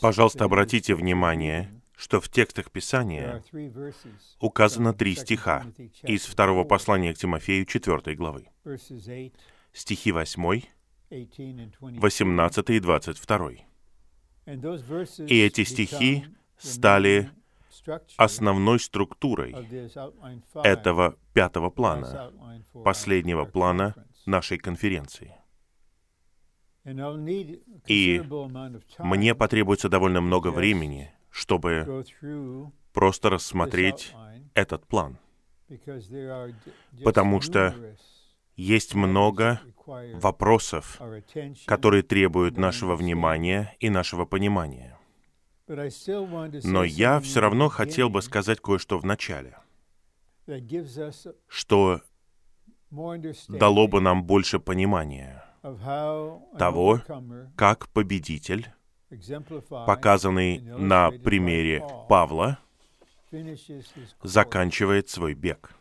Пожалуйста, обратите внимание, что в текстах Писания указано три 2 стиха из второго 4, послания к Тимофею 4 главы. verses 8, Стихи 8, 18, and 22. 18 и 22. And those verses И эти стихи стали основной структурой этого пятого плана, последнего плана нашей конференции. И Мне потребуется довольно много времени, чтобы просто рассмотреть этот план. Потому что Есть много вопросов, которые требуют нашего внимания и нашего понимания. Но я все равно хотел бы сказать кое-что в начале, что дало бы нам больше понимания, того, как победитель, показанный на примере Павла, заканчивает свой бег.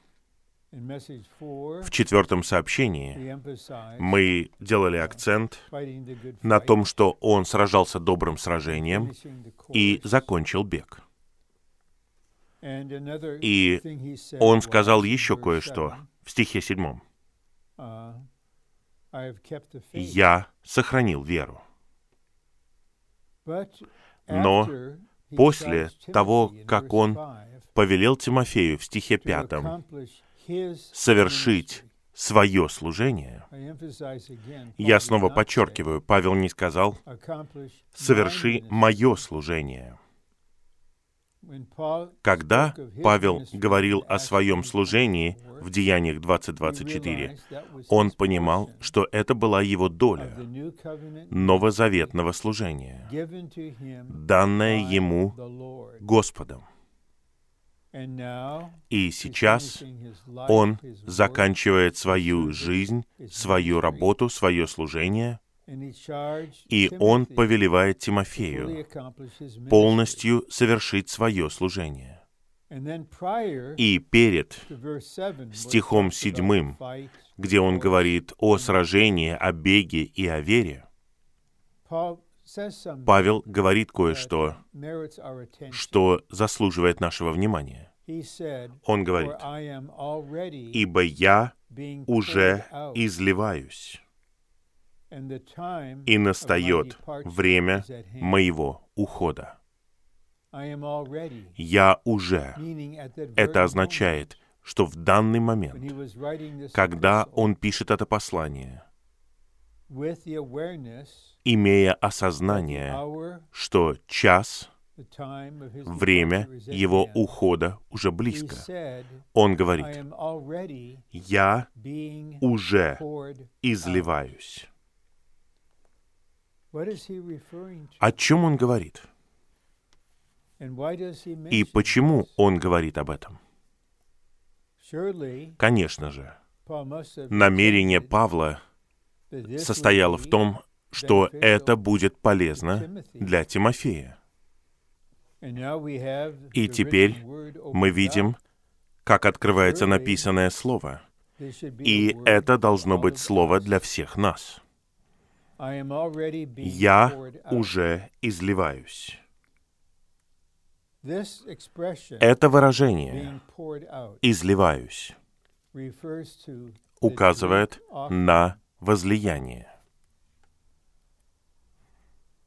В четвертом сообщении мы делали акцент на том, что он сражался добрым сражением и закончил бег. И Он сказал еще кое-что в стихе седьмом. «Я сохранил веру». Но после того, как он Повелел Тимофею в стихе пятом совершить свое служение. Я снова подчеркиваю, Павел не сказал say, "Accomplish my «соверши ministry». мое служение». Когда Павел говорил о своем 20:24, служении в Деяниях he 20.24, realized that was он понимал, что это была его доля новозаветного служения, данное ему. Господом. И сейчас он заканчивает свою жизнь, свою работу, свое служение, и он повелевает Тимофею полностью совершить свое служение. И перед to verse 7, where it стихом седьмым, где он говорит о сражении, о беге и о вере, Павел говорит кое-что, что заслуживает нашего внимания. Он "For говорит, «Ибо я уже изливаюсь, и настает время моего ухода». «Я уже» Это означает, что в данный момент, когда он пишет это послание, имея осознание, что час, время его ухода уже близко, он говорит, «Я уже изливаюсь». О чем он говорит? И почему он говорит об этом? Конечно же, намерение Павла состояло в том, что это будет полезно для Тимофея. И теперь Мы видим, как открывается написанное слово. И это должно быть слово для всех нас. Я уже изливаюсь. Это выражение «изливаюсь» указывает на возлияние.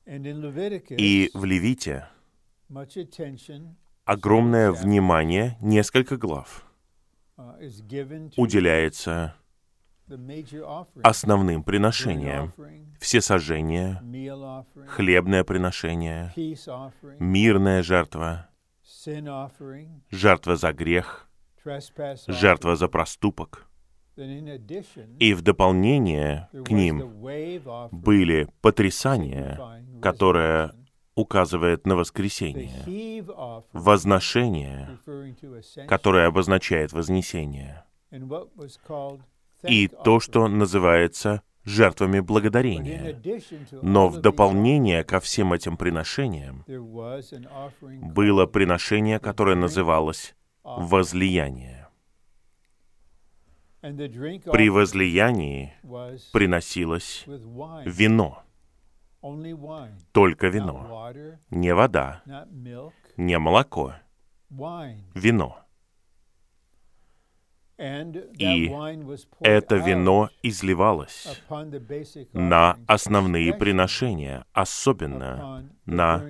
И в Левите огромное внимание, несколько глав, uh, уделяется основным Всесожжение, meal offering, хлебное приношение, мирная жертва, жертва за грех, жертва за проступок. И в дополнение к ним были потрясания, которое указывает на воскресение, возношение, которое обозначает вознесение, и то, что называется жертвами in Но в дополнение ко всем этим приношениям было приношение, которое называлось возлияние. При возлиянии приносилось вино. только вино. Не вода, не молоко, вино. И Это вино изливалось на основные приношения, особенно на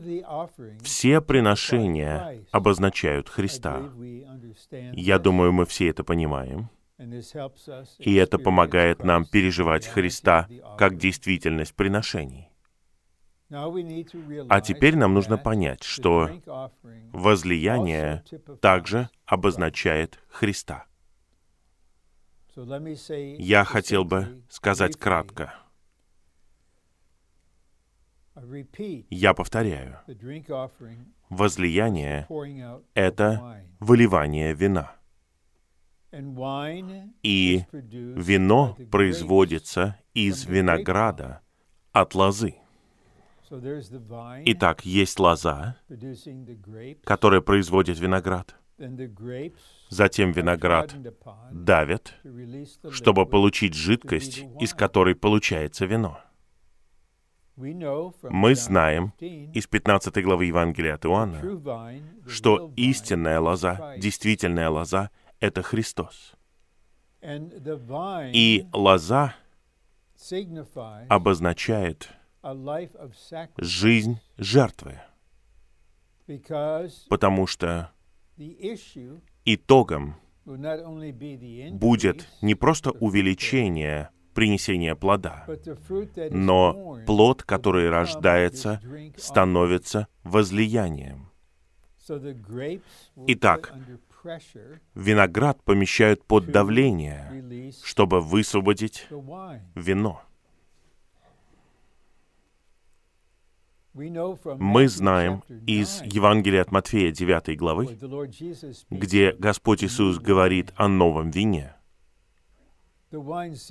the offerings, Все приношения обозначают Христа. Я думаю, мы все это понимаем. И это помогает нам переживать Христа как действительность приношений. А теперь нам нужно понять, что возлияние также обозначает Христа. Я хотел бы сказать кратко. Я повторяю. Возлияние это выливание вина. И вино производится из винограда от лозы. Итак, есть лоза, которая производит виноград. Затем виноград давят, the чтобы получить жидкость, из которой получается вино. Мы знаем 15, Из 15 главы Евангелия от Иоанна, что истинная лоза, действительная лоза — это Христос. И лоза обозначает жизнь жертвы, потому что итогом будет не просто увеличение принесения плода, но плод, который рождается, становится возлиянием. Итак, Виноград помещают под давление, чтобы высвободить вино. Мы знаем из 9, Евангелия от Матфея 9 where главы, где Господь Иисус говорит о новом вине,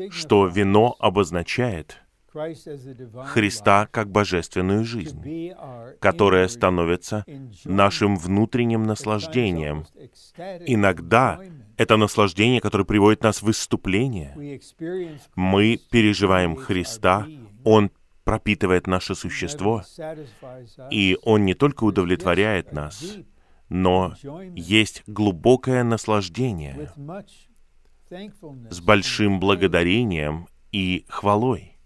что вино обозначает Христа как божественную жизнь, которая становится нашим внутренним наслаждением. Иногда это наслаждение, которое приводит нас в выступление. Мы переживаем Христа, Он пропитывает наше существо, и Он не только удовлетворяет нас, но есть глубокое наслаждение с большим благодарением и хвалой.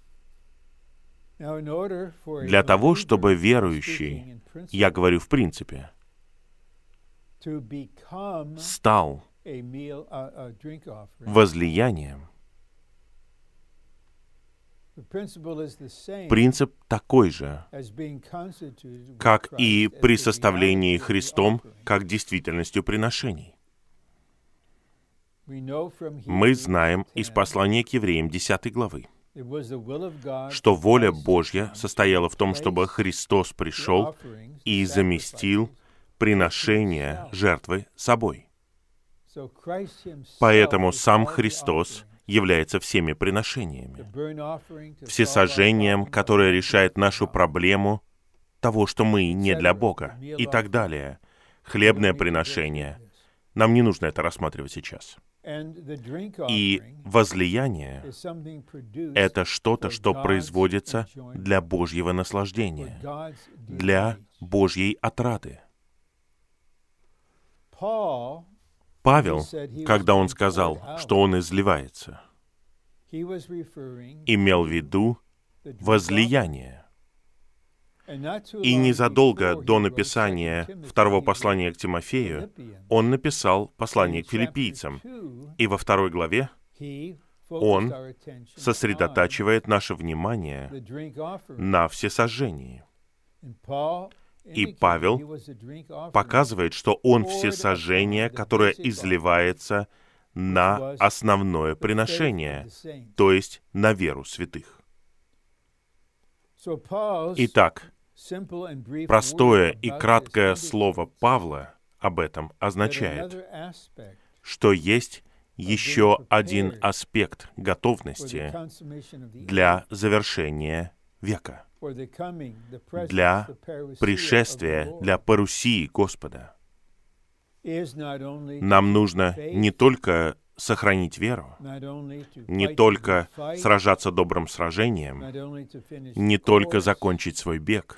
Для того, чтобы верующий, Я говорю в принципе, стал возлиянием. Принцип такой же, как и при составлении Христом, как действительностью приношений. Мы знаем из 10, послания к евреям 10 главы, что воля Божья состояла в том, чтобы Христос пришел и заместил приношение жертвы собой. Поэтому сам Христос является всеми приношениями, всесожжением, problem of которое решает нашу проблему того, что мы не для Бога, и так далее. Хлебное приношение. Нам не нужно это рассматривать сейчас. И возлияние это что-то, что производится для Божьего наслаждения, для. Божьей отрады. Павел, когда он сказал, что он изливается, имел в виду возлияние. И незадолго до написания 2 Timothy, второго послания к Тимофею, он написал послание к филиппийцам. 2, И во второй главе он сосредотачивает наше внимание на всесожжении. И Павел Показывает, что он всесожжение, которое изливается на основное приношение, то есть на веру святых. Итак, простое и краткое слово Павла об этом означает, что есть еще один аспект готовности для завершения века, для пришествия, для парусии Господа. Нам нужно не только сохранить веру, не только сражаться добрым сражением, не только закончить свой бег,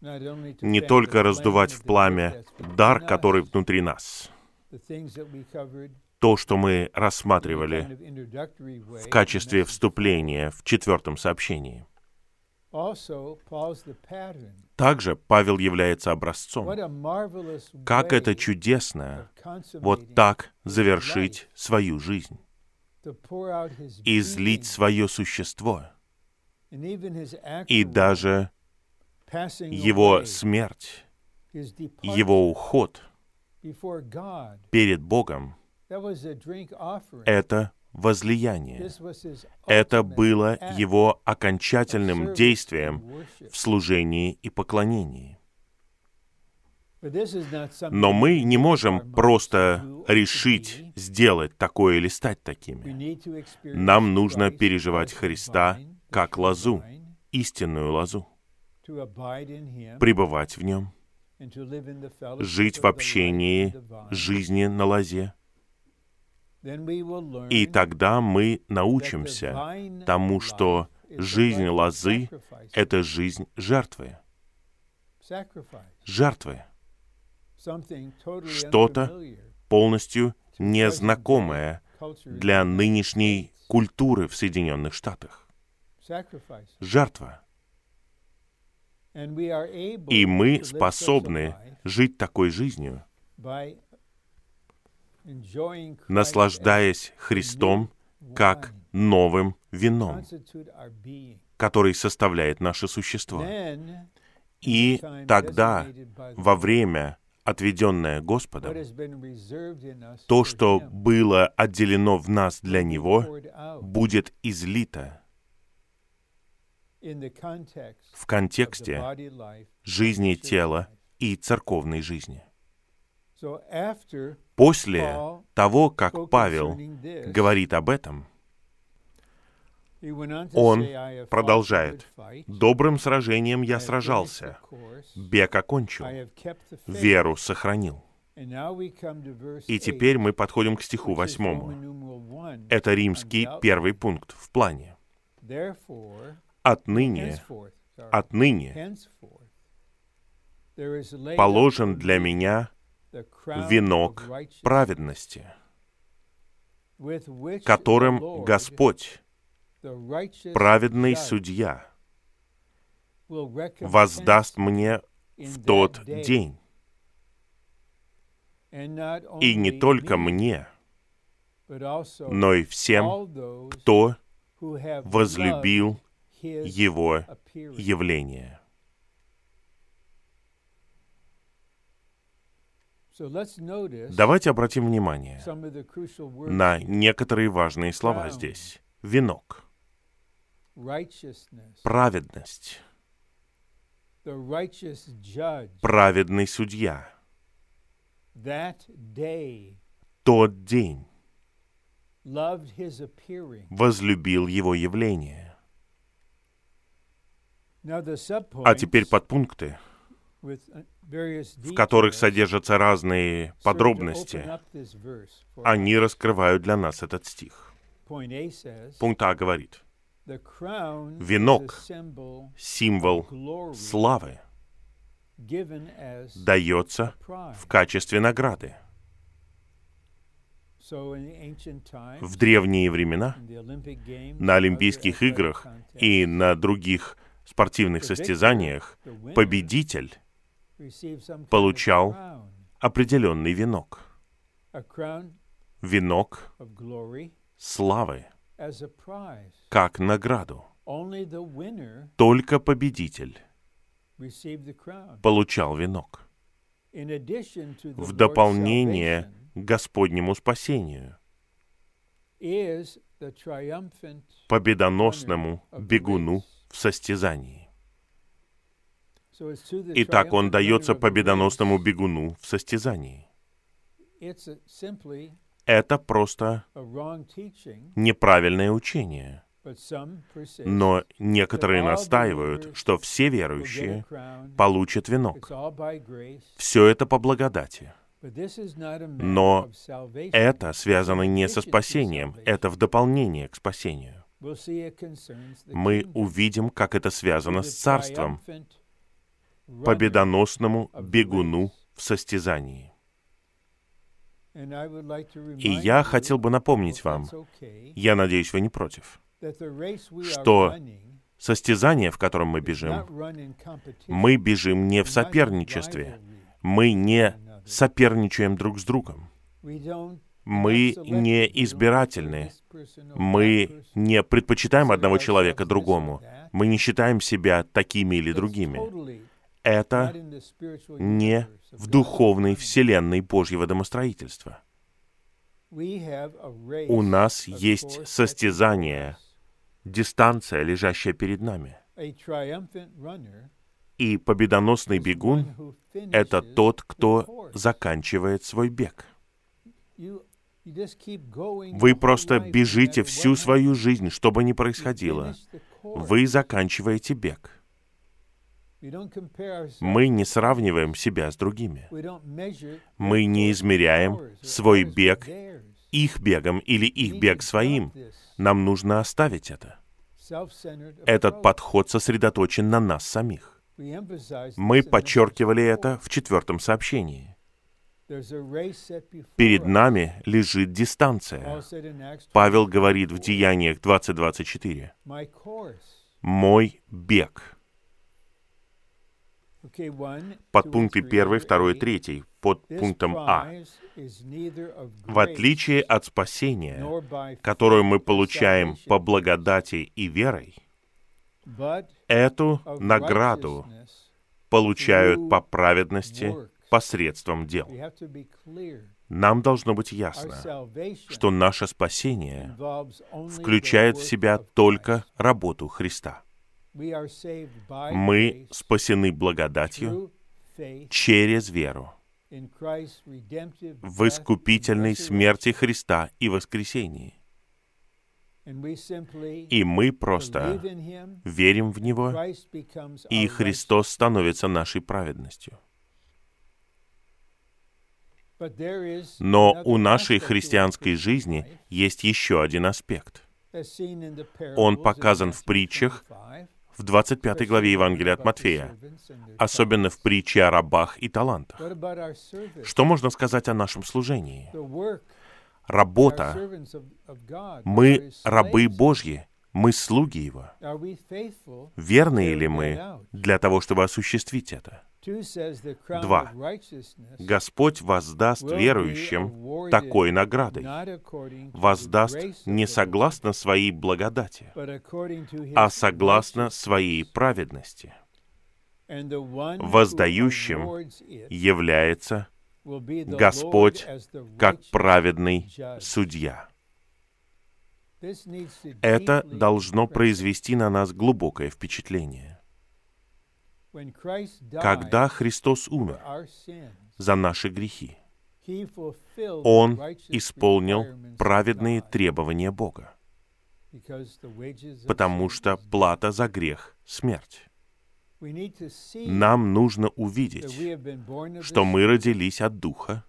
не только раздувать в пламя дар, который внутри нас. То, что мы рассматривали в качестве вступления в четвертом сообщении. Также Павел является образцом. Как это чудесно вот так завершить свою жизнь излить свое существо, и даже его смерть, его уход перед Богом это возлияние. Это было его окончательным действием в служении и поклонении. Но мы не можем просто решить сделать такое или стать такими. Нам нужно переживать Христа как лозу, истинную лозу, пребывать в нем, жить в общении жизни на лозе. И тогда мы научимся тому, что жизнь лозы это жизнь жертвы. Жертвы, Что-то полностью незнакомое для нынешней культуры в Соединенных Штатах. Жертва. И мы способны жить такой жизнью, наслаждаясь Христом как новым вином, который составляет наше существо. И тогда, во время, отведенное Господом, то, что было отделено в нас для Него, будет излито в контексте жизни тела и церковной жизни. После того, как Павел говорит об этом, он say, «I have fought the продолжает. «Добрым сражением я сражался, бег окончил, I have kept the faith». веру сохранил». И 8, теперь мы подходим к стиху восьмому. Это римский первый пункт в плане. Отныне, отныне положен для меня венок праведности, которым Господь, праведный судья, воздаст мне в тот день. И не только мне, но и всем, кто возлюбил Его явление. Давайте обратим внимание на некоторые важные слова здесь. Венок, праведность, праведный судья. Тот день. возлюбил Его явление. А теперь подпункты, в которых содержатся разные подробности, они раскрывают для нас этот стих. Пункт А говорит, Венок, символ славы дается в качестве награды. В древние времена на Олимпийских играх и на других спортивных состязаниях победитель получал определенный венок. Венок славы, как награду. Только победитель получал венок. В дополнение к Господнему спасению, победоносному бегуну в состязании. The Итак, он дается победоносному бегуну в состязании. Это просто неправильное учение. Но некоторые настаивают, что все верующие получат венок. Все это по благодати. Но это связано не со спасением, это в дополнение к спасению. Мы увидим, как это связано с царством, победоносному бегуну в состязании. И я хотел бы напомнить вам, я надеюсь, вы не против, что состязание, в котором мы бежим, мы бежим не в соперничестве, мы не соперничаем друг с другом. Мы не избирательны. Мы не предпочитаем одного человека другому. Мы не считаем себя такими или другими. Это не в духовной вселенной Божьего домостроительства. У нас есть состязание, дистанция, лежащая перед нами. И победоносный бегун — это тот, кто заканчивает свой бег. Вы просто бежите всю свою жизнь, что бы ни происходило. Вы заканчиваете бег. Мы не сравниваем себя с другими. Мы не измеряем свой бег их бегом или их бег своим. Нам нужно оставить это. Этот подход сосредоточен на нас самих. Мы подчеркивали это в четвертом сообщении. Перед нами лежит дистанция. Павел говорит в Деяниях 20.24. «Мой бег». Под пункты 1, 2, 3, под пунктом А. В отличие от спасения, которое мы получаем по благодати и верой, эту награду получают по праведности посредством дел. Нам должно быть ясно, что наше спасение включает в себя только работу Христа. Мы спасены благодатью через веру в искупительной смерти Христа и воскресении. И мы просто верим в Него, и Христос становится нашей праведностью. Но у нашей христианской жизни есть еще один аспект. Он показан в притчах в 25 главе Евангелия от Матфея, особенно в притче о рабах и талантах. Что можно сказать о нашем служении? Работа. Мы рабы Божьи, мы слуги Его. Верны ли мы для того, чтобы осуществить это? Два. Господь воздаст верующим такой наградой. Воздаст не согласно своей благодати, а согласно своей праведности. Воздающим является Господь как праведный судья. Это должно произвести на нас глубокое впечатление. Когда Христос умер за наши грехи, Он исполнил праведные требования Бога, потому что плата за грех — смерть. Нам нужно увидеть, что мы родились от Духа,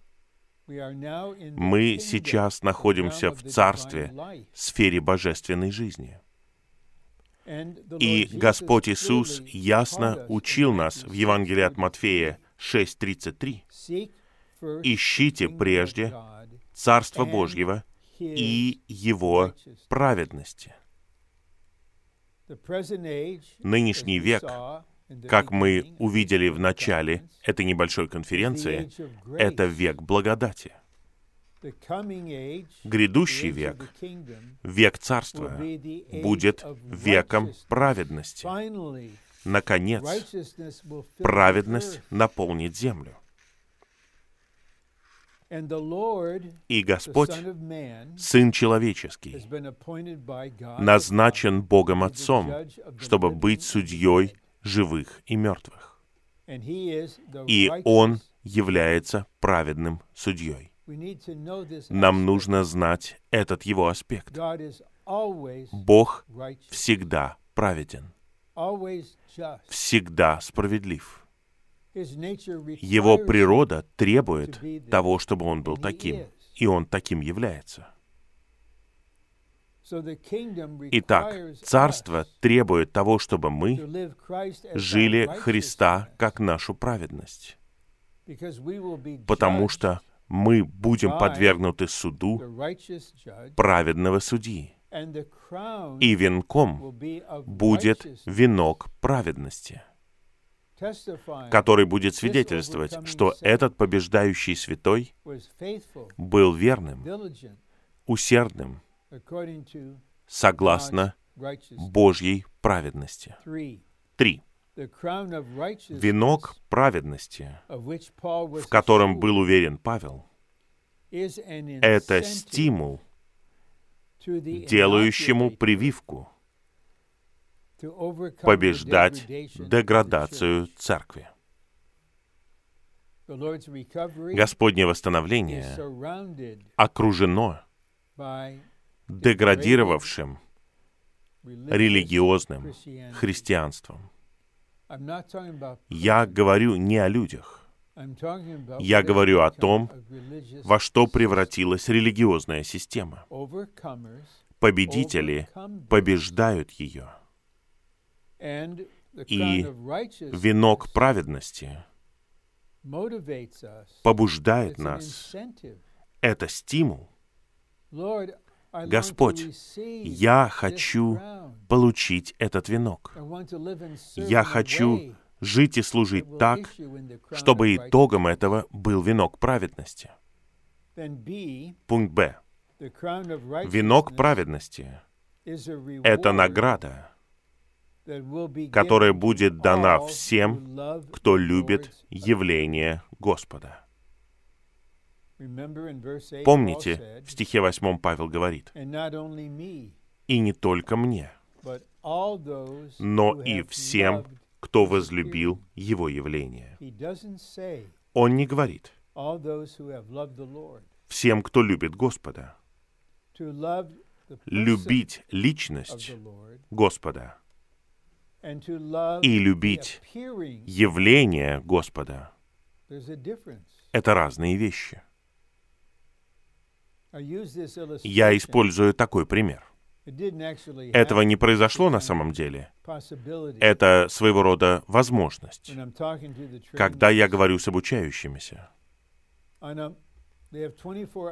мы сейчас находимся в Царстве, сфере божественной жизни. И Господь Иисус ясно учил нас в Евангелии от Матфея 6.33. «Ищите прежде Царство Божьего и Его праведности». Нынешний век, как мы увидели в начале этой небольшой конференции, это век благодати — Грядущий век, век Царства, будет веком праведности. Наконец, праведность наполнит землю. И Господь, Сын Человеческий, назначен Богом Отцом, чтобы быть судьей живых и мертвых. И Он является праведным судьей. Нам нужно знать этот его аспект. Бог всегда праведен, всегда справедлив. Его природа требует того, чтобы он был таким, и он таким является. Итак, Царство требует того, чтобы мы жили Христа как нашу праведность, потому что мы будем подвергнуты суду праведного судьи, и венком будет венок праведности, который будет свидетельствовать, что этот побеждающий святой был верным, усердным, согласно Божьей праведности. Три. Венок праведности, в котором был уверен Павел, это стимул, делающему прививку побеждать деградацию церкви. Господнее восстановление окружено деградировавшим религиозным христианством. Я говорю не о людях. Я говорю о том, во что превратилась религиозная система. Победители побеждают ее. И венок праведности побуждает нас. Это стимул Господь, я хочу получить этот венок. Я хочу жить и служить так, чтобы итогом этого был венок праведности. Пункт Б. Венок праведности — это награда, которая будет дана всем, кто любит явление Господа. Помните, в стихе 8 Павел говорит, «И не только мне, но и всем, кто возлюбил Его явление». Он не говорит, «Всем, кто любит Господа». Любить личность Господа и любить явление Господа — это разные вещи. Я использую такой пример. Этого не произошло на самом деле. Это своего рода возможность. Когда я говорю с обучающимися,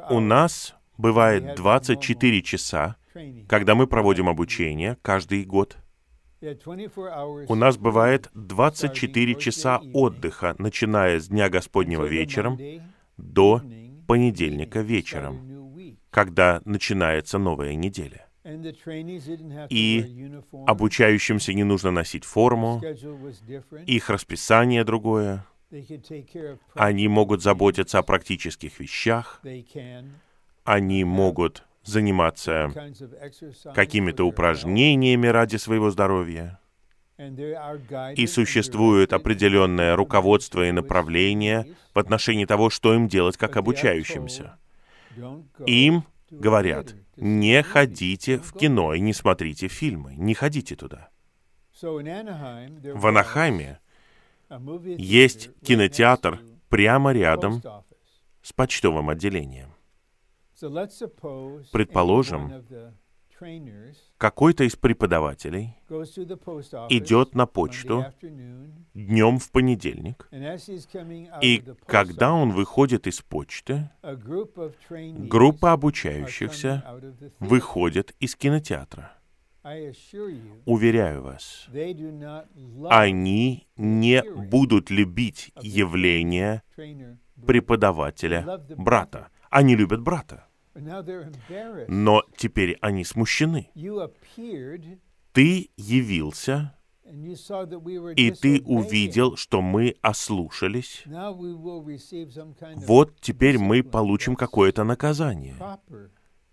у нас бывает 24 часа, когда мы проводим обучение каждый год. У нас бывает 24 часа отдыха, начиная с Дня Господнего вечером до понедельника вечером когда начинается новая неделя. И обучающимся не нужно носить форму, их расписание другое, они могут заботиться о практических вещах, они могут заниматься какими-то упражнениями ради своего здоровья. И существует определенное руководство и направление в отношении того, что им делать как обучающимся. Им говорят, не ходите в кино и не смотрите фильмы, не ходите туда. В Анахайме есть кинотеатр прямо рядом с почтовым отделением. Предположим, какой-то из преподавателей идет на почту днем в понедельник, и когда он выходит из почты, группа обучающихся выходит из кинотеатра. Уверяю вас, они не будут любить явление преподавателя брата. Они любят брата. Но теперь они смущены. Ты явился, и ты увидел, что мы ослушались. Вот теперь мы получим какое-то наказание,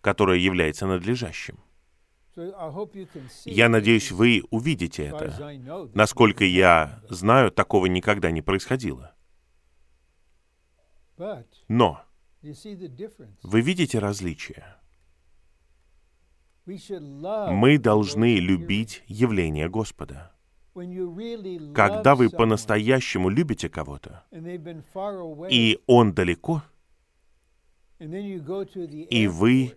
которое является надлежащим. Я надеюсь, вы увидите это. Насколько я знаю, такого никогда не происходило. Но вы видите различия? Мы должны любить явление Господа. Когда вы по-настоящему любите кого-то, и он далеко, и вы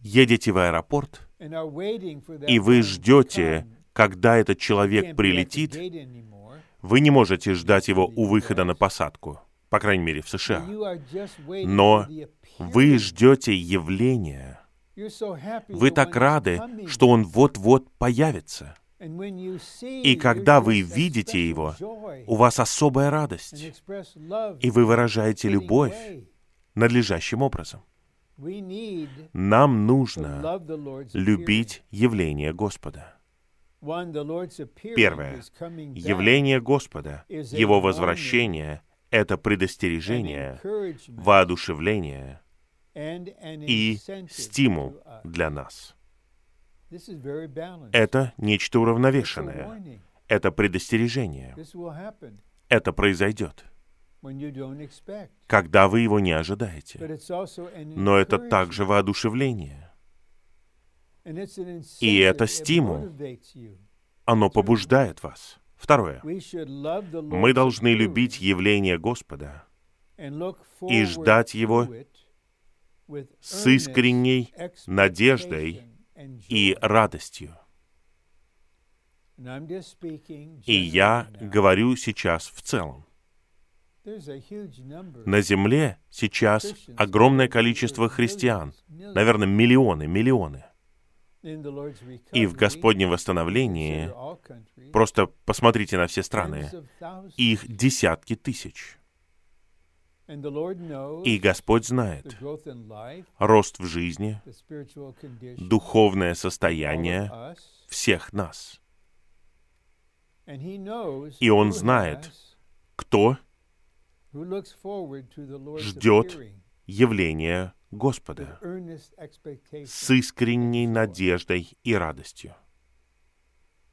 едете в аэропорт, и вы ждете, когда этот человек прилетит, вы не можете ждать его у выхода на посадку, по крайней мере в США. Но вы ждете явления. Вы так рады, что он вот-вот появится. И когда вы видите его, у вас особая радость, и вы выражаете любовь надлежащим образом. Нам нужно любить явление Господа. Первое. Явление Господа, Его возвращение — это предостережение, воодушевление и стимул для нас. Это нечто уравновешенное. Это предостережение. Это произойдет когда вы его не ожидаете. Но это также воодушевление. И это стимул. Оно побуждает вас. Второе. Мы должны любить явление Господа и ждать Его с искренней надеждой и радостью. И я говорю сейчас в целом. На Земле сейчас огромное количество христиан, наверное, миллионы, миллионы. И в Господнем восстановлении, просто посмотрите на все страны, их десятки тысяч. И Господь знает рост в жизни, духовное состояние всех нас. И Он знает, кто ждет явления Господа с искренней надеждой и радостью.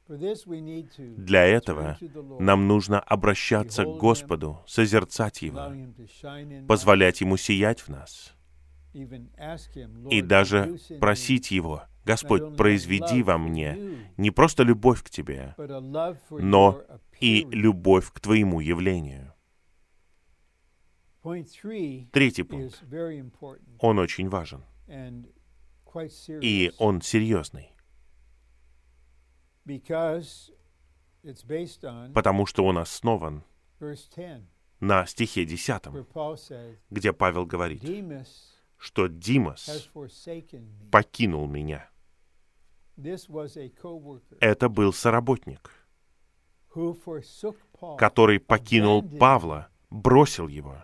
Для этого нам нужно обращаться к Господу, созерцать Его, позволять Ему сиять в нас, и даже просить Его, Господь, произведи во мне не просто любовь к Тебе, но и любовь к Твоему явлению. Третий пункт. Он очень важен. И он серьезный. Потому что он основан на стихе 10, где Павел говорит, что Димас покинул меня. Это был соработник, который покинул Павла, бросил его.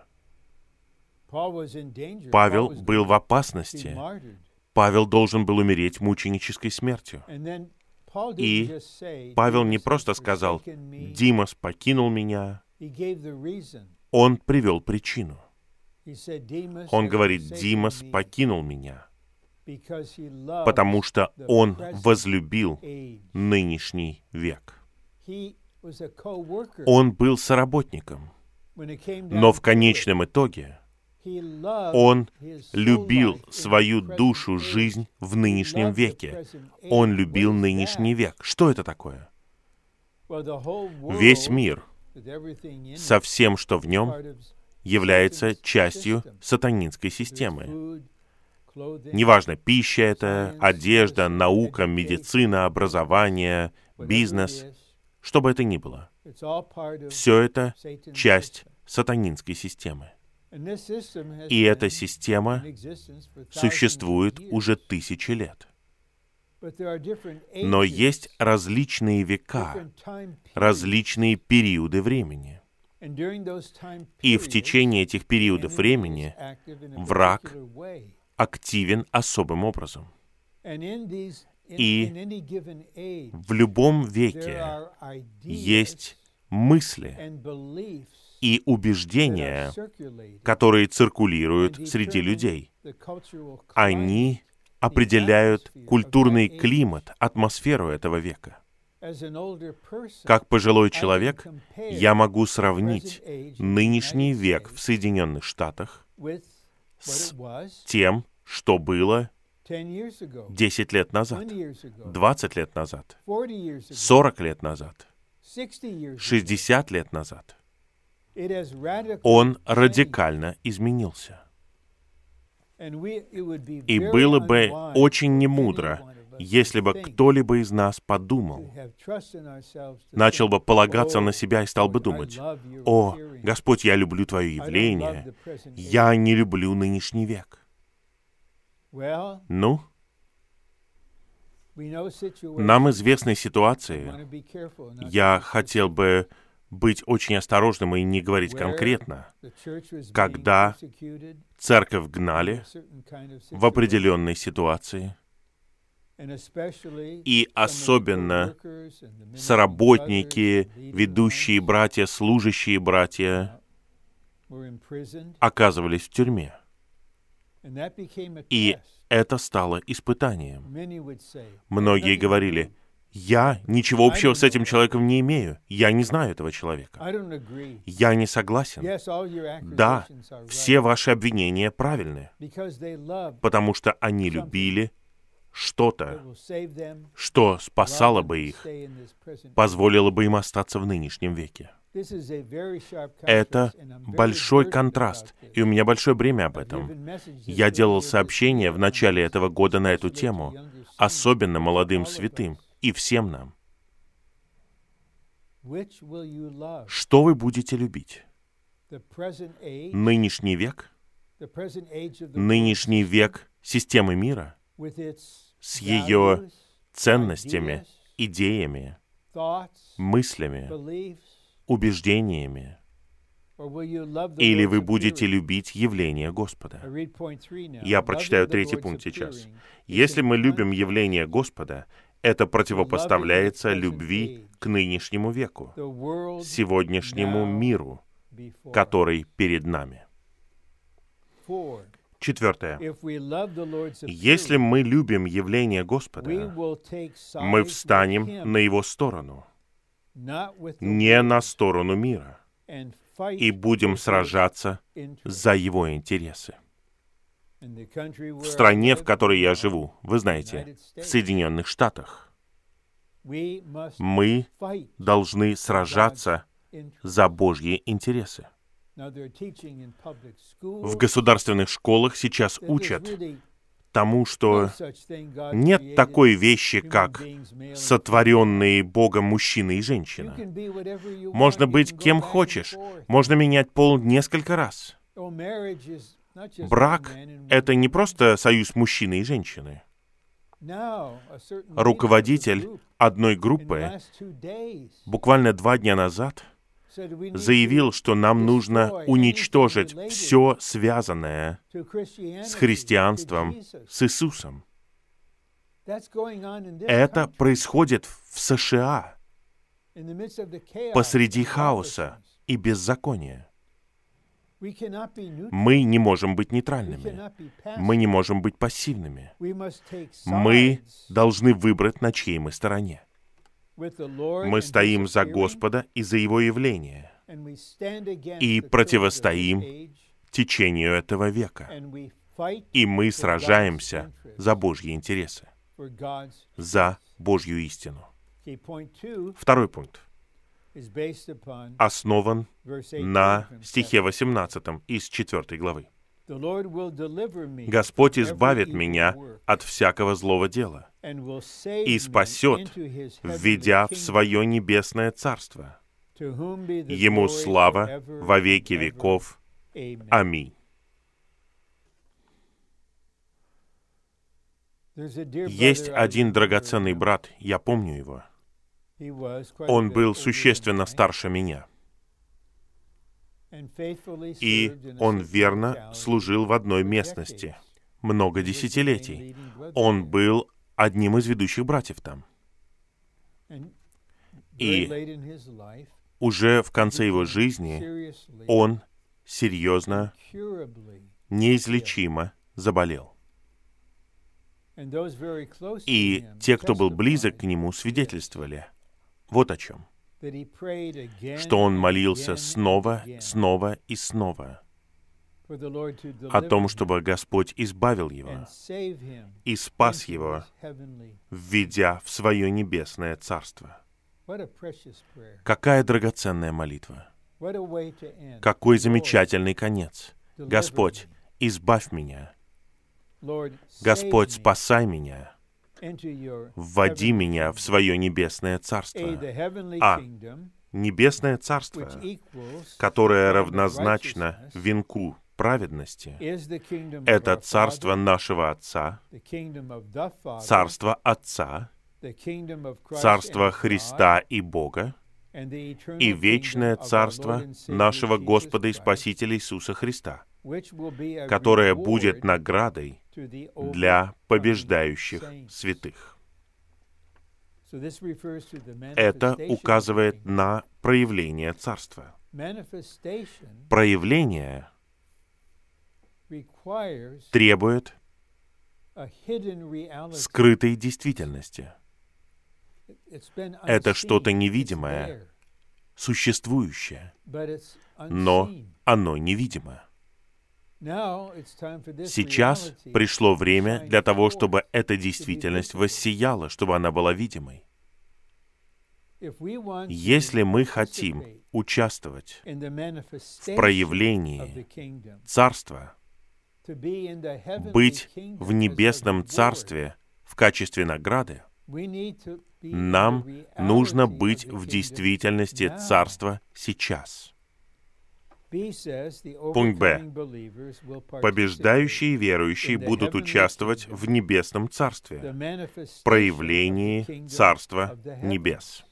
Павел был в опасности. Павел должен был умереть мученической смертью. И Павел не просто сказал, «Димас покинул меня», он привел причину. Он говорит, «Димас покинул меня», потому что он возлюбил нынешний век. Он был соработником, но в конечном итоге он любил свою душу, жизнь в нынешнем веке. Он любил нынешний век. Что это такое? Весь мир со всем, что в нем, является частью сатанинской системы. Неважно, пища это, одежда, наука, медицина, образование, бизнес, что бы это ни было. Все это часть сатанинской системы. И эта система существует уже тысячи лет. Но есть различные века, различные периоды времени. И в течение этих периодов времени враг активен особым образом. И в любом веке есть мысли и убеждения, которые циркулируют среди людей. Они определяют культурный климат, атмосферу этого века. Как пожилой человек, я могу сравнить нынешний век в Соединенных Штатах с тем, что было 10 лет назад, 20 лет назад, 40 лет назад, 60 лет назад. Он радикально изменился. И было бы очень немудро, если бы кто-либо из нас подумал, начал бы полагаться на себя и стал бы думать, «О, Господь, я люблю Твое явление, я не люблю нынешний век». Ну, нам известны ситуации. Я хотел бы быть очень осторожным и не говорить конкретно, когда церковь гнали в определенной ситуации, и особенно соработники, ведущие братья, служащие братья оказывались в тюрьме. И это стало испытанием. Многие говорили, я ничего общего с этим человеком не имею. Я не знаю этого человека. Я не согласен. Да, все ваши обвинения правильны, потому что они любили что-то, что спасало бы их, позволило бы им остаться в нынешнем веке. Это большой контраст, и у меня большое бремя об этом. Я делал сообщение в начале этого года на эту тему, особенно молодым святым и всем нам. Что вы будете любить? Нынешний век? Нынешний век системы мира с ее ценностями, идеями, мыслями, убеждениями? Или вы будете любить явление Господа? Я прочитаю третий пункт сейчас. Если мы любим явление Господа, это противопоставляется любви к нынешнему веку, сегодняшнему миру, который перед нами. Четвертое. Если мы любим явление Господа, мы встанем на Его сторону — не на сторону мира, и будем сражаться за его интересы. В стране, в которой я живу, вы знаете, в Соединенных Штатах, мы должны сражаться за Божьи интересы. В государственных школах сейчас учат тому, что нет такой вещи, как сотворенные Богом мужчина и женщина. Можно быть кем хочешь, можно менять пол несколько раз. Брак — это не просто союз мужчины и женщины. Руководитель одной группы буквально два дня назад — заявил, что нам нужно уничтожить все связанное с христианством, с Иисусом. Это происходит в США посреди хаоса и беззакония. Мы не можем быть нейтральными. Мы не можем быть пассивными. Мы должны выбрать, на чьей мы стороне. Мы стоим за Господа и за Его явление и противостоим течению этого века. И мы сражаемся за Божьи интересы, за Божью истину. Второй пункт основан на стихе 18 из 4 главы. Господь избавит меня от всякого злого дела и спасет, введя в свое небесное царство. Ему слава во веки веков. Аминь. Есть один драгоценный брат, я помню его. Он был существенно старше меня. И он верно служил в одной местности много десятилетий. Он был одним из ведущих братьев там. И уже в конце его жизни он серьезно, неизлечимо заболел. И те, кто был близок к нему, свидетельствовали вот о чем. Что он молился снова, снова и снова о том, чтобы Господь избавил его и спас его, введя в свое небесное царство. Какая драгоценная молитва. Какой замечательный конец. Господь, избавь меня. Господь, спасай меня. Вводи меня в свое небесное царство. А. Небесное царство, которое равнозначно венку праведности, это царство нашего Отца, царство Отца, царство Христа и Бога, и вечное царство нашего Господа и Спасителя Иисуса Христа, которое будет наградой для побеждающих святых. Это указывает на проявление царства. Проявление требует скрытой действительности. Это что-то невидимое, существующее, но оно невидимо. Сейчас пришло время для того, чтобы эта действительность воссияла, чтобы она была видимой. Если мы хотим участвовать в проявлении Царства, быть в небесном Царстве в качестве награды, нам нужно быть в действительности Царства сейчас. Пункт Б. Побеждающие верующие будут участвовать в небесном царстве, проявлении Царства Небес.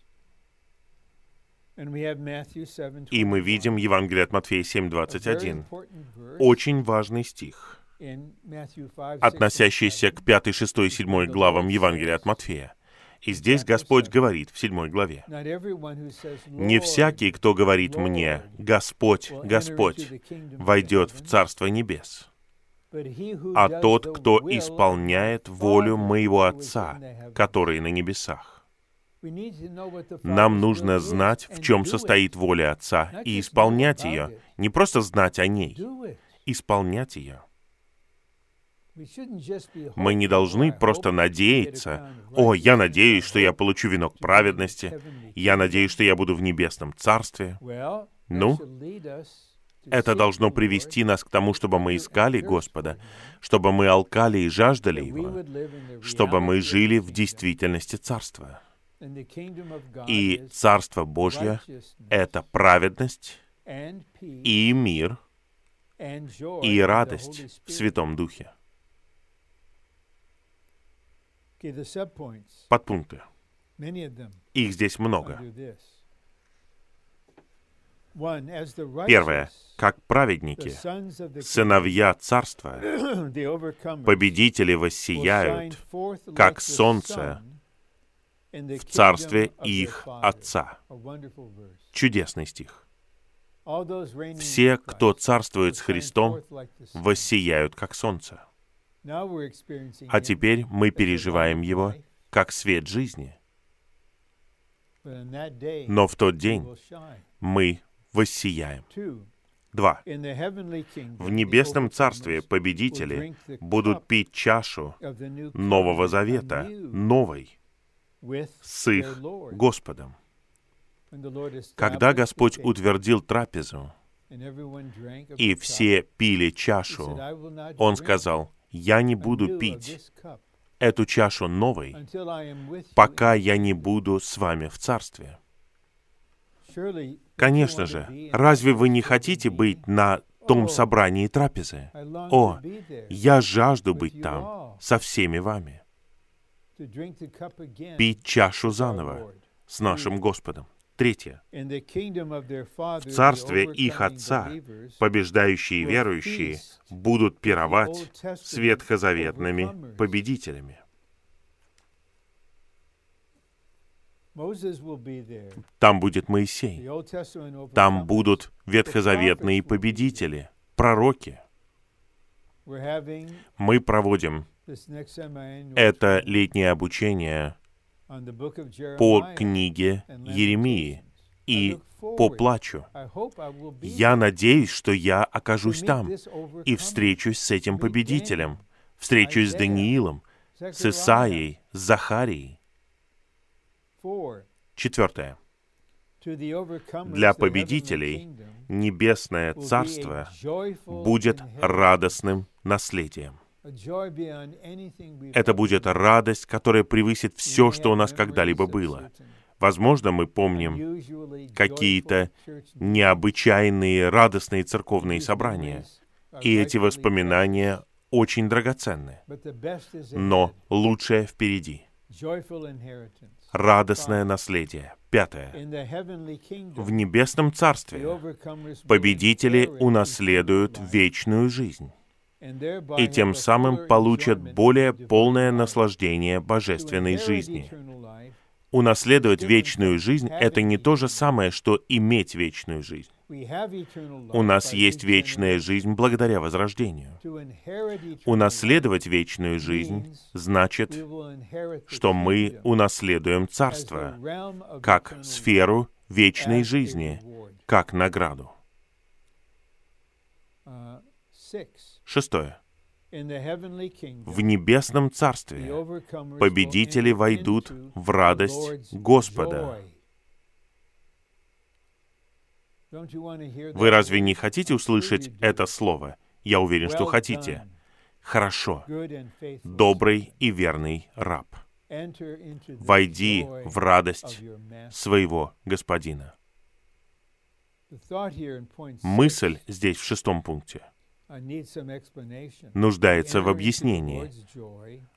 И мы видим Евангелие от Матфея 7.21. Очень важный стих, относящийся к 5, 6 и 7 главам Евангелия от Матфея. И здесь Господь говорит в седьмой главе, «Не всякий, кто говорит мне, Господь, Господь, войдет в Царство Небес, а тот, кто исполняет волю моего Отца, который на небесах». Нам нужно знать, в чем состоит воля Отца, и исполнять ее, не просто знать о ней, исполнять ее. Мы не должны просто надеяться, «О, я надеюсь, что я получу венок праведности, я надеюсь, что я буду в небесном царстве». Ну, это должно привести нас к тому, чтобы мы искали Господа, чтобы мы алкали и жаждали Его, чтобы мы жили в действительности Царства. И Царство Божье — это праведность и мир и радость в Святом Духе. Подпункты. Их здесь много. Первое. Как праведники, сыновья царства, победители воссияют, как солнце в царстве их Отца. Чудесный стих. Все, кто царствует с Христом, воссияют, как солнце. А теперь мы переживаем его как свет жизни. Но в тот день мы воссияем. Два. В небесном царстве победители будут пить чашу Нового Завета, новой, с их Господом. Когда Господь утвердил трапезу, и все пили чашу, Он сказал, я не буду пить эту чашу новой, пока я не буду с вами в Царстве. Конечно же, разве вы не хотите быть на том собрании трапезы? О, я жажду быть там со всеми вами. Пить чашу заново с нашим Господом. Третье. В царстве их Отца побеждающие верующие будут пировать с ветхозаветными победителями. Там будет Моисей. Там будут ветхозаветные победители, пророки. Мы проводим это летнее обучение по книге Еремии и по плачу. Я надеюсь, что я окажусь там и встречусь с этим победителем, встречусь с Даниилом, с Исаией, с Захарией. Четвертое. Для победителей Небесное Царство будет радостным наследием. Это будет радость, которая превысит все, что у нас когда-либо было. Возможно, мы помним какие-то необычайные радостные церковные собрания, и эти воспоминания очень драгоценны. Но лучшее впереди. Радостное наследие. Пятое. В небесном царстве победители унаследуют вечную жизнь и тем самым получат более полное наслаждение божественной жизни. Унаследовать вечную жизнь — это не то же самое, что иметь вечную жизнь. У нас есть вечная жизнь благодаря возрождению. Унаследовать вечную жизнь значит, что мы унаследуем Царство как сферу вечной жизни, как награду. Шестое. В небесном Царстве победители войдут в радость Господа. Вы разве не хотите услышать это слово? Я уверен, что хотите. Хорошо. Добрый и верный раб. Войди в радость своего Господина. Мысль здесь в шестом пункте нуждается в объяснении.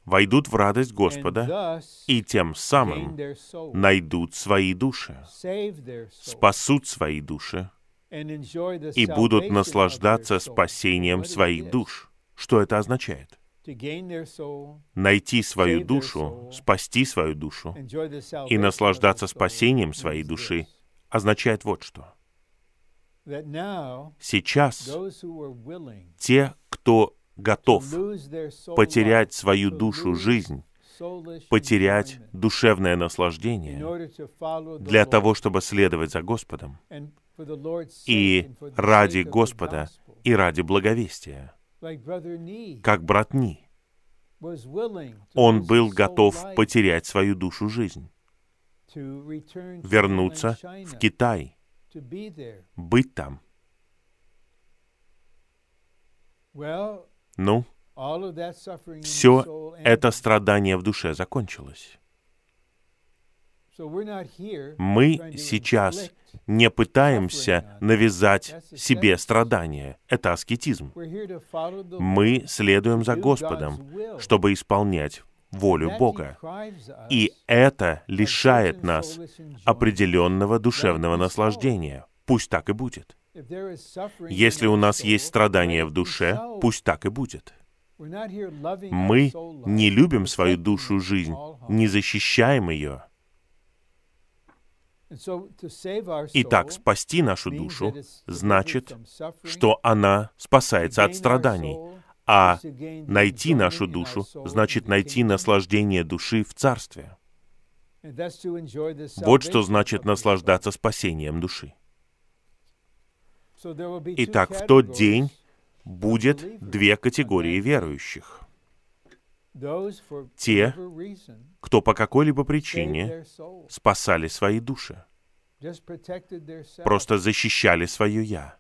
Войдут в радость Господа и тем самым найдут свои души, спасут свои души и будут наслаждаться спасением своих душ. Что это означает? Найти свою душу, спасти свою душу и наслаждаться спасением своей души означает вот что. Сейчас те, кто готов потерять свою душу, жизнь, потерять душевное наслаждение для того, чтобы следовать за Господом, и ради Господа, и ради благовестия, как брат Ни. Он был готов потерять свою душу жизнь, вернуться в Китай, быть там. Ну, все это страдание в душе закончилось. Мы сейчас не пытаемся навязать себе страдания. Это аскетизм. Мы следуем за Господом, чтобы исполнять волю Бога. И это лишает нас определенного душевного наслаждения. Пусть так и будет. Если у нас есть страдания в душе, пусть так и будет. Мы не любим свою душу жизнь, не защищаем ее. Итак, спасти нашу душу значит, что она спасается от страданий, а найти нашу душу значит найти наслаждение души в Царстве. Вот что значит наслаждаться спасением души. Итак, в тот день будет две категории верующих. Те, кто по какой-либо причине спасали свои души, просто защищали свое «я»,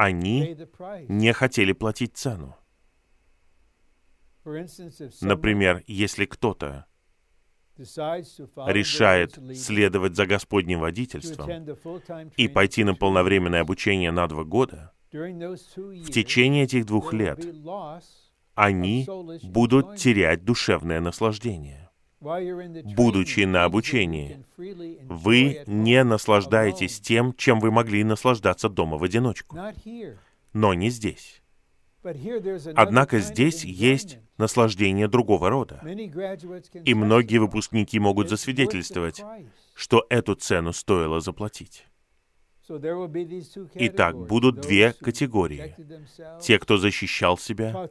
они не хотели платить цену. Например, если кто-то решает следовать за Господним водительством и пойти на полновременное обучение на два года, в течение этих двух лет они будут терять душевное наслаждение будучи на обучении, вы не наслаждаетесь тем, чем вы могли наслаждаться дома в одиночку. Но не здесь. Однако здесь есть наслаждение другого рода. И многие выпускники могут засвидетельствовать, что эту цену стоило заплатить. Итак, будут две категории. Те, кто защищал себя,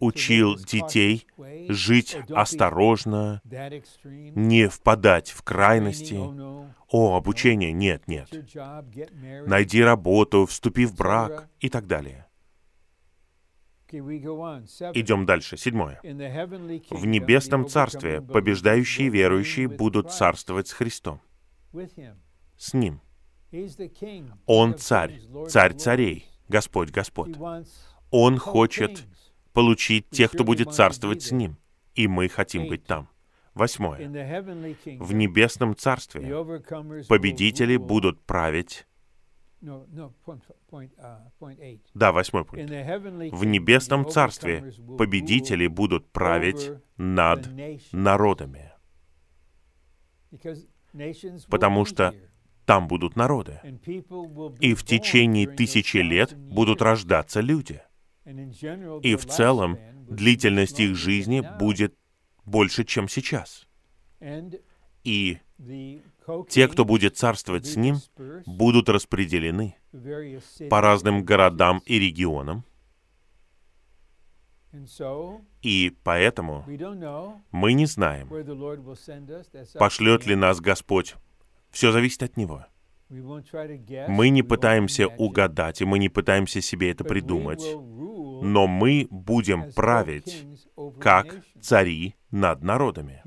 учил детей жить осторожно, не впадать в крайности. О, обучение, нет, нет. Найди работу, вступи в брак и так далее. Идем дальше. Седьмое. В небесном царстве побеждающие верующие будут царствовать с Христом. С Ним. Он царь, царь царей, Господь Господь. Он хочет получить тех, кто будет царствовать с Ним. И мы хотим быть там. Восьмое. В небесном царстве победители будут править да, восьмой пункт. В небесном царстве победители будут править над народами, потому что там будут народы, и в течение тысячи лет будут рождаться люди. И в целом длительность их жизни будет больше, чем сейчас. И те, кто будет царствовать с ним, будут распределены по разным городам и регионам. И поэтому мы не знаем, пошлет ли нас Господь. Все зависит от Него. Мы не пытаемся угадать, и мы не пытаемся себе это придумать, но мы будем править как цари над народами.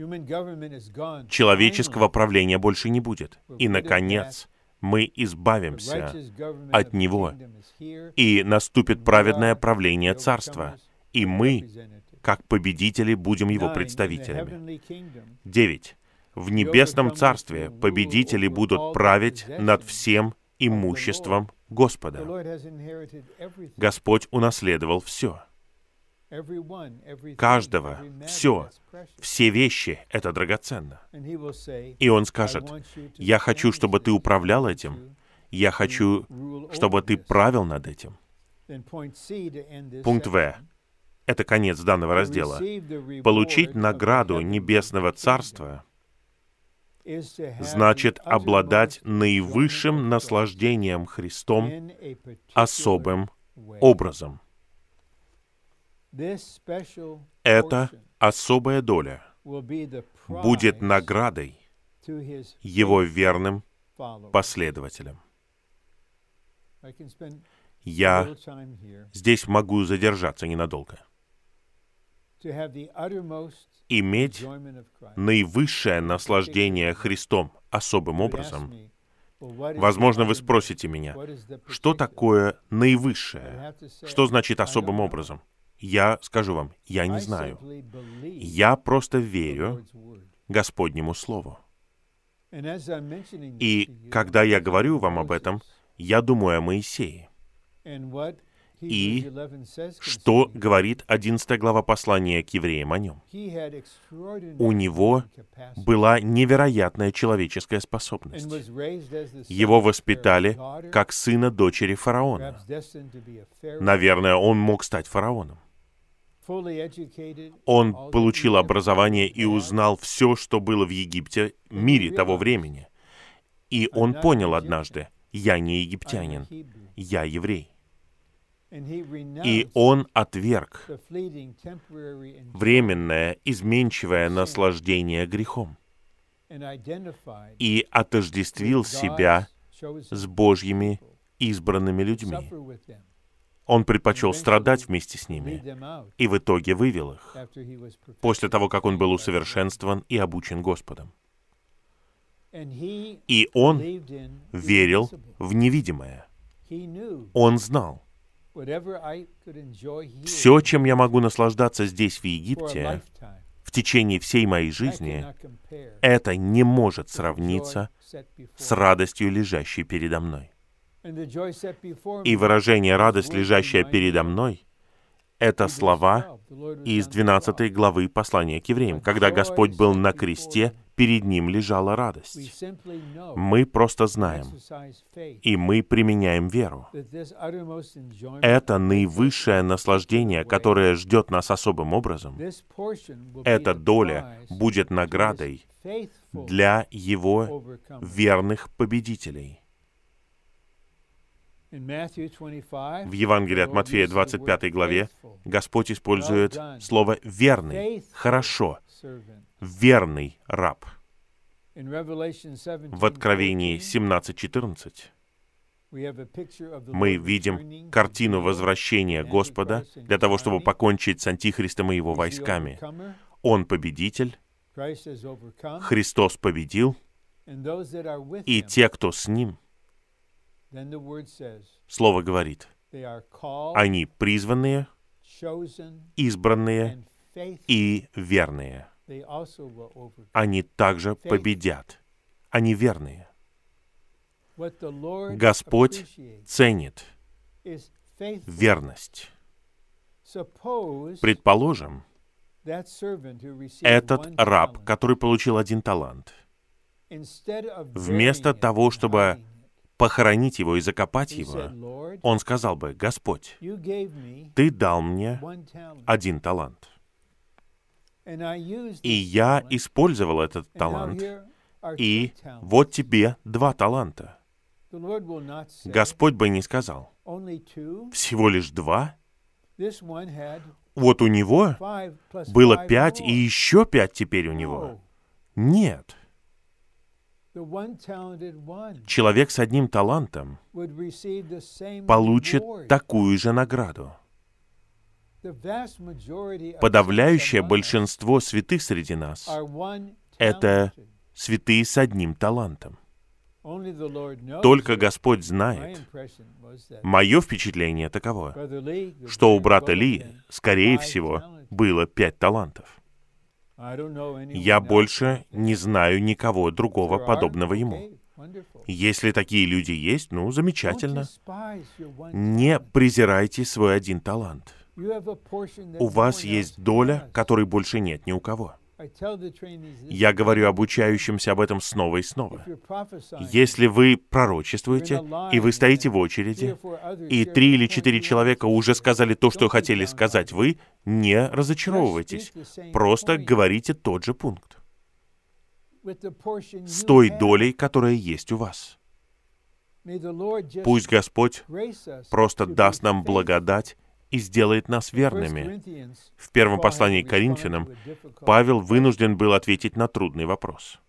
Человеческого правления больше не будет. И, наконец, мы избавимся от него, и наступит праведное правление царства, и мы, как победители, будем его представителями. Девять. В небесном царстве победители будут править над всем имуществом Господа. Господь унаследовал все. Каждого, все, все вещи — это драгоценно. И Он скажет, «Я хочу, чтобы ты управлял этим, я хочу, чтобы ты правил над этим». Пункт В. Это конец данного раздела. Получить награду Небесного Царства — значит обладать наивысшим наслаждением Христом особым образом. Эта особая доля будет наградой его верным последователям. Я здесь могу задержаться ненадолго иметь наивысшее наслаждение Христом особым образом. Возможно, вы спросите меня, что такое наивысшее? Что значит особым образом? Я скажу вам, я не знаю. Я просто верю Господнему Слову. И когда я говорю вам об этом, я думаю о Моисее. И что говорит 11 глава послания к евреям о нем? У него была невероятная человеческая способность. Его воспитали как сына дочери фараона. Наверное, он мог стать фараоном. Он получил образование и узнал все, что было в Египте, мире того времени. И он понял однажды, я не египтянин, я еврей. И он отверг временное, изменчивое наслаждение грехом и отождествил себя с Божьими избранными людьми. Он предпочел страдать вместе с ними и в итоге вывел их, после того, как он был усовершенствован и обучен Господом. И он верил в невидимое. Он знал, все, чем я могу наслаждаться здесь, в Египте, в течение всей моей жизни, это не может сравниться с радостью, лежащей передо мной. И выражение «радость, лежащая передо мной» — это слова из 12 главы послания к евреям, когда Господь был на кресте перед ним лежала радость. Мы просто знаем, и мы применяем веру. Это наивысшее наслаждение, которое ждет нас особым образом. Эта доля будет наградой для Его верных победителей. В Евангелии от Матфея 25 главе Господь использует слово «верный», «хорошо», верный раб. В Откровении 17.14 Мы видим картину возвращения Господа для того, чтобы покончить с Антихристом и его войсками. Он победитель, Христос победил, и те, кто с Ним, Слово говорит, они призванные, избранные и верные. Они также победят. Они верные. Господь ценит верность. Предположим, этот раб, который получил один талант, вместо того, чтобы похоронить его и закопать его, он сказал бы, «Господь, Ты дал мне один талант, и я использовал этот талант, и вот тебе два таланта». Господь бы не сказал, «Всего лишь два?» Вот у него было пять, и еще пять теперь у него. Нет. Человек с одним талантом получит такую же награду. Подавляющее большинство святых среди нас — это святые с одним талантом. Только Господь знает. Мое впечатление таково, что у брата Ли, скорее всего, было пять талантов. Я больше не знаю никого другого подобного ему. Если такие люди есть, ну, замечательно. Не презирайте свой один талант. У вас есть доля, которой больше нет ни у кого. Я говорю обучающимся об этом снова и снова. Если вы пророчествуете, и вы стоите в очереди, и три или четыре человека уже сказали то, что хотели сказать вы, не разочаровывайтесь. Просто говорите тот же пункт. С той долей, которая есть у вас. Пусть Господь просто даст нам благодать и сделает нас верными. В первом послании к Коринфянам Павел вынужден был ответить на трудный вопрос.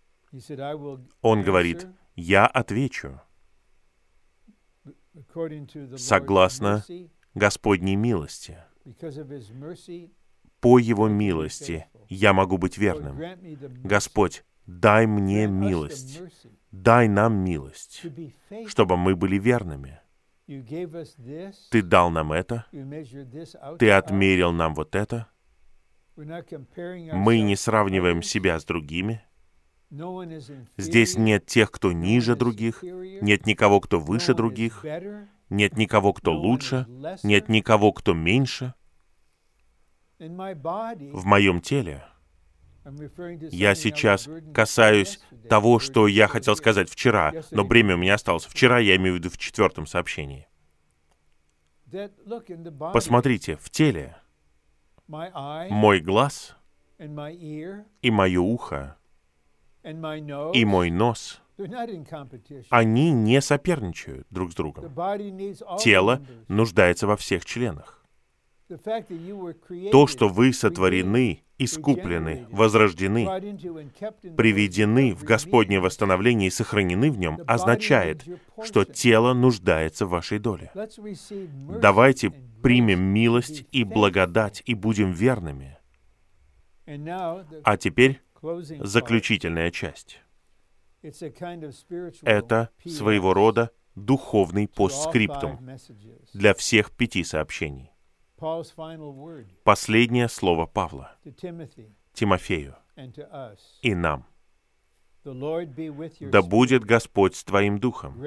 Он говорит, «Я отвечу согласно Господней милости. По Его милости я могу быть верным. Господь, дай мне милость, дай нам милость, чтобы мы были верными. Ты дал нам это, ты отмерил нам вот это. Мы не сравниваем себя с другими. Здесь нет тех, кто ниже других, нет никого, кто выше других, нет никого, кто лучше, нет никого, кто меньше. В моем теле я сейчас касаюсь того, что я хотел сказать вчера, но бремя у меня осталось. Вчера я имею в виду в четвертом сообщении. Посмотрите, в теле мой глаз и мое ухо и мой нос, они не соперничают друг с другом. Тело нуждается во всех членах. То, что вы сотворены, искуплены, возрождены, приведены в Господнее восстановление и сохранены в нем, означает, что тело нуждается в вашей доле. Давайте примем милость и благодать и будем верными. А теперь заключительная часть. Это своего рода духовный постскриптум для всех пяти сообщений. Последнее слово Павла Тимофею и нам. Да будет Господь с твоим духом.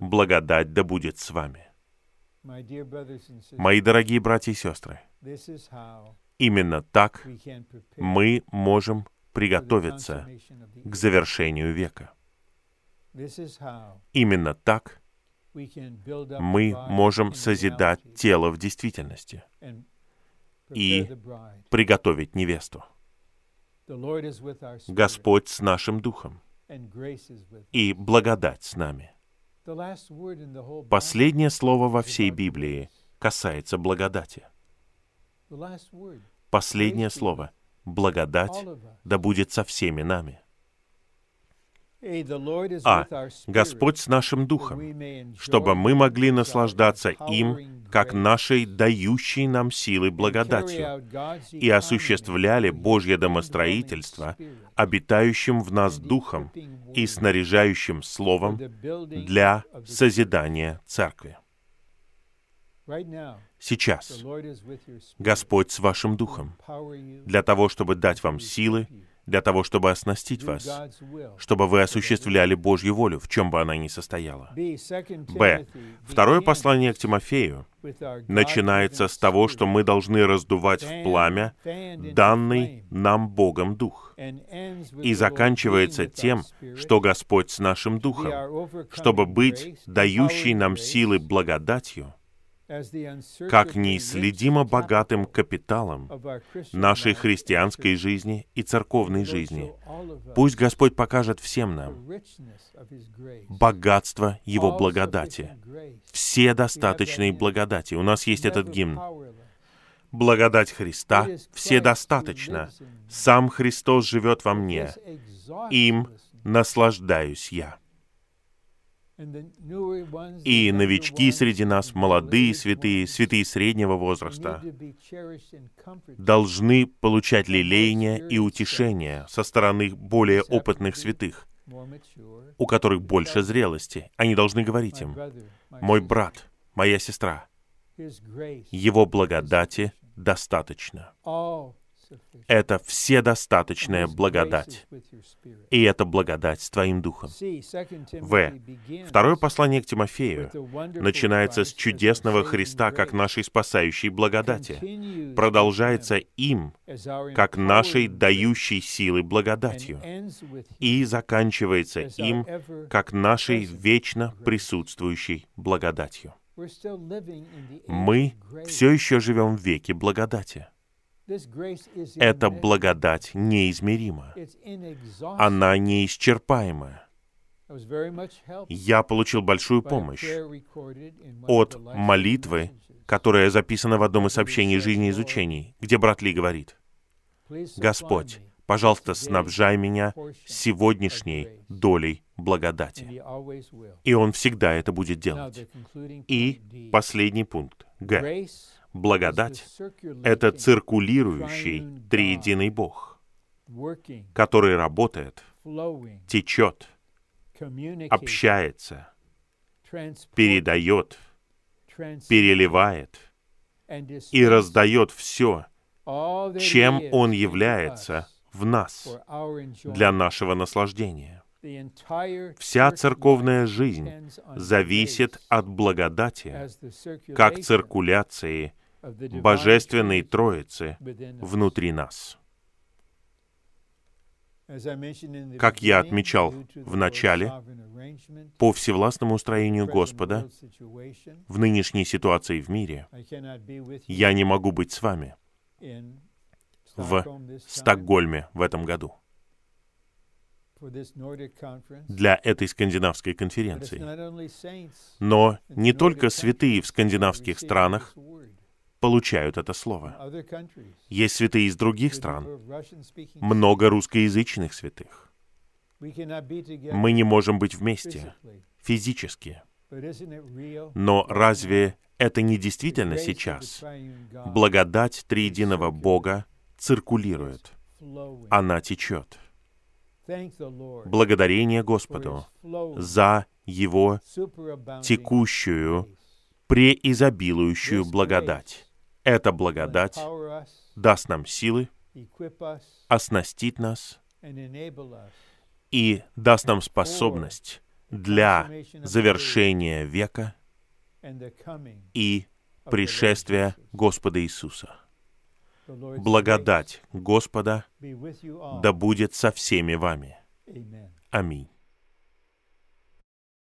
Благодать да будет с вами. Мои дорогие братья и сестры, именно так мы можем приготовиться к завершению века. Именно так мы можем созидать тело в действительности и приготовить невесту. Господь с нашим духом, и благодать с нами. Последнее слово во всей Библии касается благодати. Последнее слово. Благодать да будет со всеми нами. А. Господь с нашим духом, чтобы мы могли наслаждаться им, как нашей дающей нам силы благодатью, и осуществляли Божье домостроительство, обитающим в нас духом и снаряжающим словом для созидания церкви. Сейчас. Господь с вашим духом. Для того, чтобы дать вам силы, для того, чтобы оснастить вас, чтобы вы осуществляли Божью волю, в чем бы она ни состояла. Б. Второе послание к Тимофею начинается с того, что мы должны раздувать в пламя данный нам Богом Дух, и заканчивается тем, что Господь с нашим Духом, чтобы быть дающей нам силы благодатью, как неисследимо богатым капиталом нашей христианской жизни и церковной жизни. Пусть Господь покажет всем нам богатство Его благодати, все достаточные благодати. У нас есть этот гимн. Благодать Христа все достаточно. Сам Христос живет во мне. Им наслаждаюсь я. И новички среди нас, молодые святые, святые среднего возраста, должны получать лелеяние и утешение со стороны более опытных святых, у которых больше зрелости. Они должны говорить им, «Мой брат, моя сестра, его благодати достаточно. Это вседостаточная благодать. И это благодать с Твоим Духом. В. Второе послание к Тимофею начинается с чудесного Христа как нашей спасающей благодати, продолжается им, как нашей дающей силы благодатью, и заканчивается им, как нашей вечно присутствующей благодатью. Мы все еще живем в веке благодати. Эта благодать неизмерима. Она неисчерпаема. Я получил большую помощь от молитвы, которая записана в одном из сообщений жизни изучений, где брат Ли говорит, «Господь, пожалуйста, снабжай меня сегодняшней долей благодати». И Он всегда это будет делать. И последний пункт. Г. Благодать — это циркулирующий триединый Бог, который работает, течет, общается, передает, переливает и раздает все, чем Он является в нас для нашего наслаждения. Вся церковная жизнь зависит от благодати, как циркуляции Божественной Троицы внутри нас. Как я отмечал в начале, по всевластному устроению Господа в нынешней ситуации в мире, я не могу быть с вами в Стокгольме в этом году для этой скандинавской конференции. Но не только святые в скандинавских странах получают это слово. Есть святые из других стран, много русскоязычных святых. Мы не можем быть вместе физически. Но разве это не действительно сейчас? Благодать триединого Бога циркулирует. Она течет. Благодарение Господу за Его текущую, преизобилующую благодать. Эта благодать даст нам силы, оснастит нас и даст нам способность для завершения века и пришествия Господа Иисуса. Благодать Господа да будет со всеми вами. Аминь.